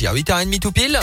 choisir. 8h30 tout pile.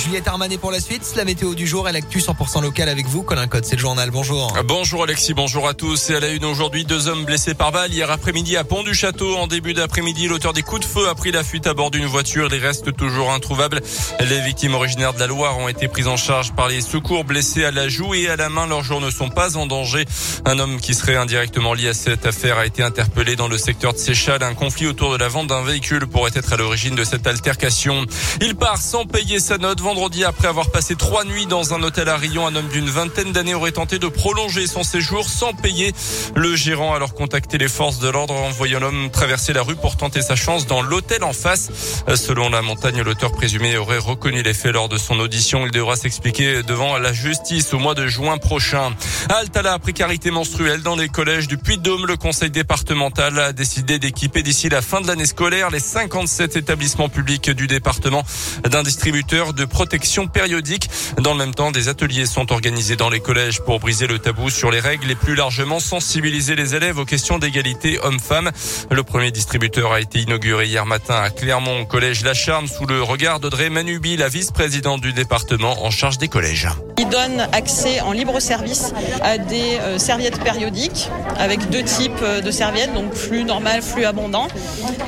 Juliette Armanet pour la suite. La météo du jour et l'actu 100% local avec vous. Colin Code, c'est le journal. Bonjour. Bonjour Alexis, bonjour à tous. Et à la une aujourd'hui, deux hommes blessés par balle hier après-midi à Pont du Château. En début d'après-midi, l'auteur des coups de feu a pris la fuite à bord d'une voiture. Les restent toujours introuvables. Les victimes originaires de la Loire ont été prises en charge par les secours blessés à la joue et à la main. Leurs jours ne sont pas en danger. Un homme qui serait indirectement lié à cette affaire a été interpellé dans le secteur de Séchal. Un conflit autour de la vente d'un véhicule pourrait être à l'origine de cette altercation. Il part sans payer sa note vendredi après avoir passé trois nuits dans un hôtel à Rion. Un homme d'une vingtaine d'années aurait tenté de prolonger son séjour sans payer. Le gérant a alors contacté les forces de l'ordre en voyant l'homme traverser la rue pour tenter sa chance dans l'hôtel en face. Selon la montagne, l'auteur présumé aurait reconnu les faits lors de son audition. Il devra s'expliquer devant la justice au mois de juin prochain. Halte précarité menstruelle dans les collèges du Puy-de-Dôme. Le conseil départemental a décidé d'équiper d'ici la fin de l'année scolaire les 57 établissements publics du département d'un distributeur de protection périodique. Dans le même temps, des ateliers sont organisés dans les collèges pour briser le tabou sur les règles et plus largement sensibiliser les élèves aux questions d'égalité homme-femme. Le premier distributeur a été inauguré hier matin à Clermont, au collège La Charme, sous le regard d'Audrey Manubi, la vice-présidente du département en charge des collèges. Donne accès en libre service à des euh, serviettes périodiques avec deux types euh, de serviettes, donc flux normal, flux abondant,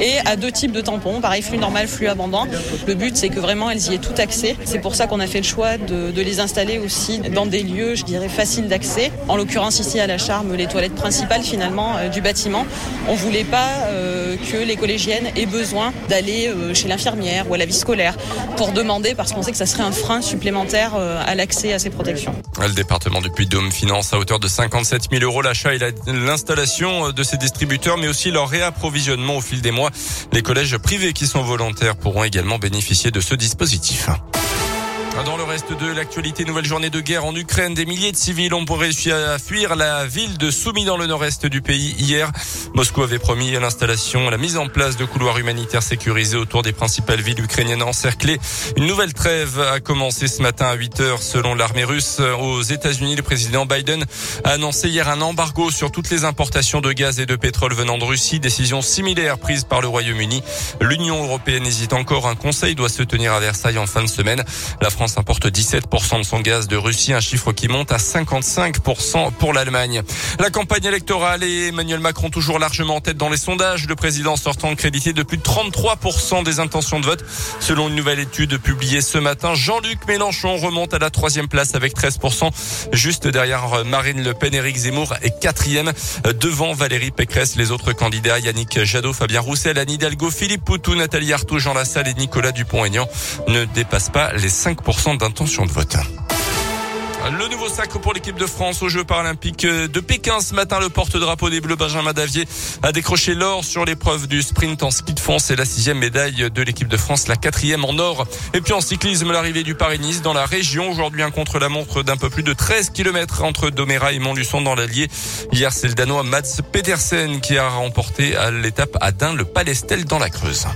et à deux types de tampons, pareil flux normal, flux abondant. Le but, c'est que vraiment elles y aient tout accès. C'est pour ça qu'on a fait le choix de, les installer aussi dans des lieux, je dirais, faciles d'accès. En l'occurrence ici à la Charme, les toilettes principales finalement euh, du bâtiment. On voulait pas que les collégiennes aient besoin d'aller chez l'infirmière ou à la vie scolaire pour demander, parce qu'on sait que ça serait un frein supplémentaire à l'accès à Le département du Puy-de-Dôme finance à hauteur de 57 000 euros l'achat et l'installation de ces distributeurs, mais aussi leur réapprovisionnement au fil des mois. Les collèges privés qui sont volontaires pourront également bénéficier de ce dispositif. Dans le reste de l'actualité, nouvelle journée de guerre en Ukraine. Des milliers de civils ont réussi à fuir la ville de Soumy dans le nord-est du pays hier. Moscou avait promis l'installation, la mise en place de couloirs humanitaires sécurisés autour des principales villes ukrainiennes encerclées. Une nouvelle trêve a commencé ce matin à 8 heures selon l'armée russe. Aux États-Unis, le président Biden a annoncé hier un embargo sur toutes les importations de gaz et de pétrole venant de Russie. Décision similaire prise par le Royaume-Uni. L'Union européenne hésite encore. Un conseil doit se tenir à Versailles en fin de semaine. La France France importe 17% de son gaz de Russie, un chiffre qui monte à 55% pour l'Allemagne. La campagne électorale et Emmanuel Macron toujours largement en tête dans les sondages. Le président sortant crédité de plus de 33% des intentions de vote. Selon une nouvelle étude publiée ce matin, Jean-Luc Mélenchon remonte à la troisième place avec 13%. Juste derrière Marine Le Pen, Éric Zemmour est quatrième devant Valérie Pécresse. Les autres candidats, Yannick Jadot, Fabien Roussel, Anne Hidalgo, Philippe Poutou, Nathalie Arthaud, Jean Lassalle et Nicolas Dupont-Aignan ne dépassent pas les 5% d'intention de vote. Le nouveau sacre pour l'équipe de France aux Jeux paralympiques de Pékin ce matin. Le porte-drapeau des Bleus Benjamin Davier a décroché l'or sur l'épreuve du sprint en ski de fond. C'est la sixième médaille de l'équipe de France, la quatrième en or. Et puis en cyclisme, l'arrivée du Paris-Nice dans la région. Aujourd'hui, un contre-la-montre d'un peu plus de 13 km entre Doméra et Montluçon dans l'Allier. Hier, c'est le Danois Mats Pedersen qui a remporté à l'étape à Dain le Palestel dans la Creuse.